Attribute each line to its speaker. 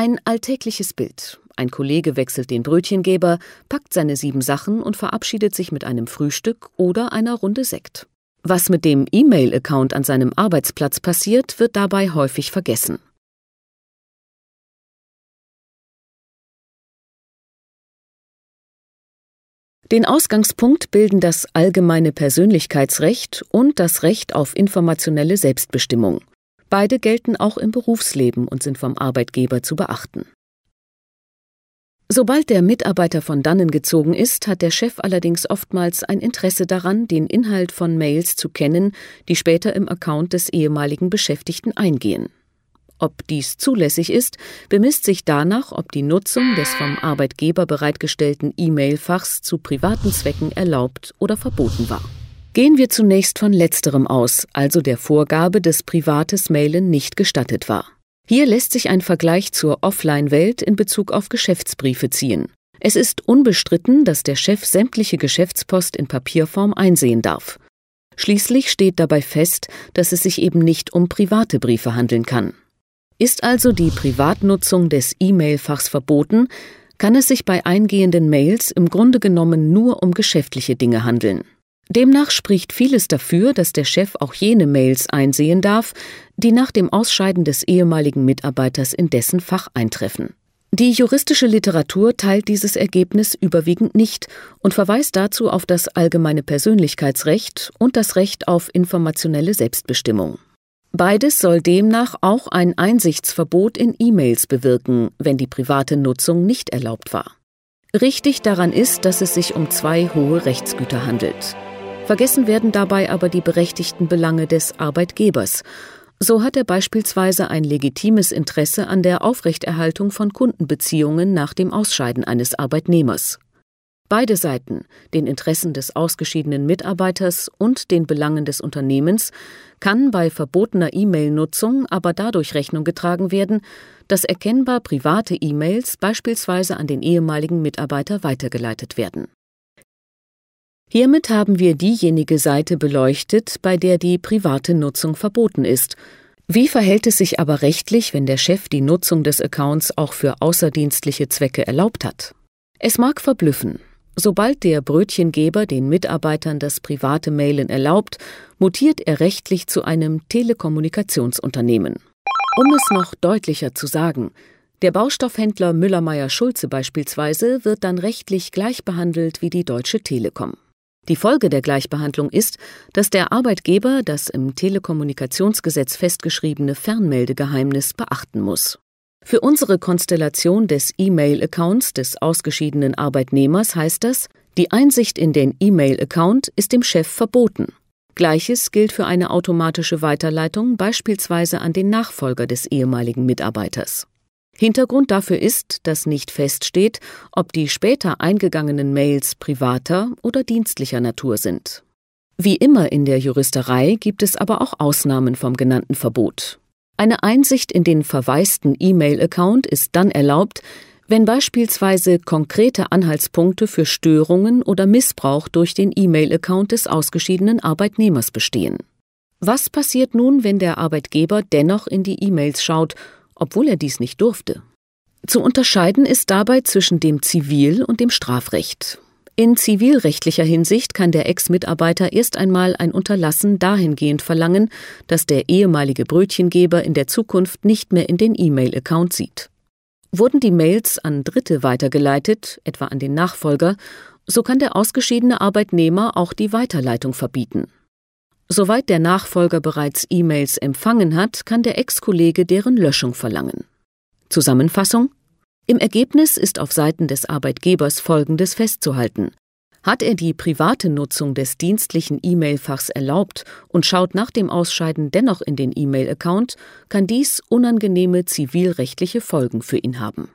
Speaker 1: Ein alltägliches Bild. Ein Kollege wechselt den Brötchengeber, packt seine sieben Sachen und verabschiedet sich mit einem Frühstück oder einer Runde Sekt. Was mit dem E-Mail-Account an seinem Arbeitsplatz passiert, wird dabei häufig vergessen. Den Ausgangspunkt bilden das allgemeine Persönlichkeitsrecht und das Recht auf informationelle Selbstbestimmung. Beide gelten auch im Berufsleben und sind vom Arbeitgeber zu beachten. Sobald der Mitarbeiter von dannen gezogen ist, hat der Chef allerdings oftmals ein Interesse daran, den Inhalt von Mails zu kennen, die später im Account des ehemaligen Beschäftigten eingehen. Ob dies zulässig ist, bemisst sich danach, ob die Nutzung des vom Arbeitgeber bereitgestellten E-Mail-Fachs zu privaten Zwecken erlaubt oder verboten war. Gehen wir zunächst von letzterem aus, also der Vorgabe, dass privates Mailen nicht gestattet war. Hier lässt sich ein Vergleich zur Offline-Welt in Bezug auf Geschäftsbriefe ziehen. Es ist unbestritten, dass der Chef sämtliche Geschäftspost in Papierform einsehen darf. Schließlich steht dabei fest, dass es sich eben nicht um private Briefe handeln kann. Ist also die Privatnutzung des E-Mail-Fachs verboten, kann es sich bei eingehenden Mails im Grunde genommen nur um geschäftliche Dinge handeln. Demnach spricht vieles dafür, dass der Chef auch jene Mails einsehen darf, die nach dem Ausscheiden des ehemaligen Mitarbeiters in dessen Fach eintreffen. Die juristische Literatur teilt dieses Ergebnis überwiegend nicht und verweist dazu auf das allgemeine Persönlichkeitsrecht und das Recht auf informationelle Selbstbestimmung. Beides soll demnach auch ein Einsichtsverbot in E-Mails bewirken, wenn die private Nutzung nicht erlaubt war. Richtig daran ist, dass es sich um zwei hohe Rechtsgüter handelt. Vergessen werden dabei aber die berechtigten Belange des Arbeitgebers. So hat er beispielsweise ein legitimes Interesse an der Aufrechterhaltung von Kundenbeziehungen nach dem Ausscheiden eines Arbeitnehmers. Beide Seiten, den Interessen des ausgeschiedenen Mitarbeiters und den Belangen des Unternehmens, kann bei verbotener E-Mail-Nutzung aber dadurch Rechnung getragen werden, dass erkennbar private E-Mails beispielsweise an den ehemaligen Mitarbeiter weitergeleitet werden. Hiermit haben wir diejenige Seite beleuchtet, bei der die private Nutzung verboten ist. Wie verhält es sich aber rechtlich, wenn der Chef die Nutzung des Accounts auch für außerdienstliche Zwecke erlaubt hat? Es mag verblüffen, Sobald der Brötchengeber den Mitarbeitern das private Mailen erlaubt, mutiert er rechtlich zu einem Telekommunikationsunternehmen. Um es noch deutlicher zu sagen, der Baustoffhändler Müller-Meyer-Schulze beispielsweise wird dann rechtlich gleich behandelt wie die Deutsche Telekom. Die Folge der Gleichbehandlung ist, dass der Arbeitgeber das im Telekommunikationsgesetz festgeschriebene Fernmeldegeheimnis beachten muss. Für unsere Konstellation des E-Mail-Accounts des ausgeschiedenen Arbeitnehmers heißt das, die Einsicht in den E-Mail-Account ist dem Chef verboten. Gleiches gilt für eine automatische Weiterleitung beispielsweise an den Nachfolger des ehemaligen Mitarbeiters. Hintergrund dafür ist, dass nicht feststeht, ob die später eingegangenen Mails privater oder dienstlicher Natur sind. Wie immer in der Juristerei gibt es aber auch Ausnahmen vom genannten Verbot. Eine Einsicht in den verwaisten E-Mail-Account ist dann erlaubt, wenn beispielsweise konkrete Anhaltspunkte für Störungen oder Missbrauch durch den E-Mail-Account des ausgeschiedenen Arbeitnehmers bestehen. Was passiert nun, wenn der Arbeitgeber dennoch in die E-Mails schaut, obwohl er dies nicht durfte? Zu unterscheiden ist dabei zwischen dem Zivil- und dem Strafrecht. In zivilrechtlicher Hinsicht kann der Ex-Mitarbeiter erst einmal ein Unterlassen dahingehend verlangen, dass der ehemalige Brötchengeber in der Zukunft nicht mehr in den E-Mail-Account sieht. Wurden die Mails an Dritte weitergeleitet, etwa an den Nachfolger, so kann der ausgeschiedene Arbeitnehmer auch die Weiterleitung verbieten. Soweit der Nachfolger bereits E-Mails empfangen hat, kann der Ex-Kollege deren Löschung verlangen. Zusammenfassung im Ergebnis ist auf Seiten des Arbeitgebers Folgendes festzuhalten. Hat er die private Nutzung des dienstlichen E-Mail-Fachs erlaubt und schaut nach dem Ausscheiden dennoch in den E-Mail-Account, kann dies unangenehme zivilrechtliche Folgen für ihn haben.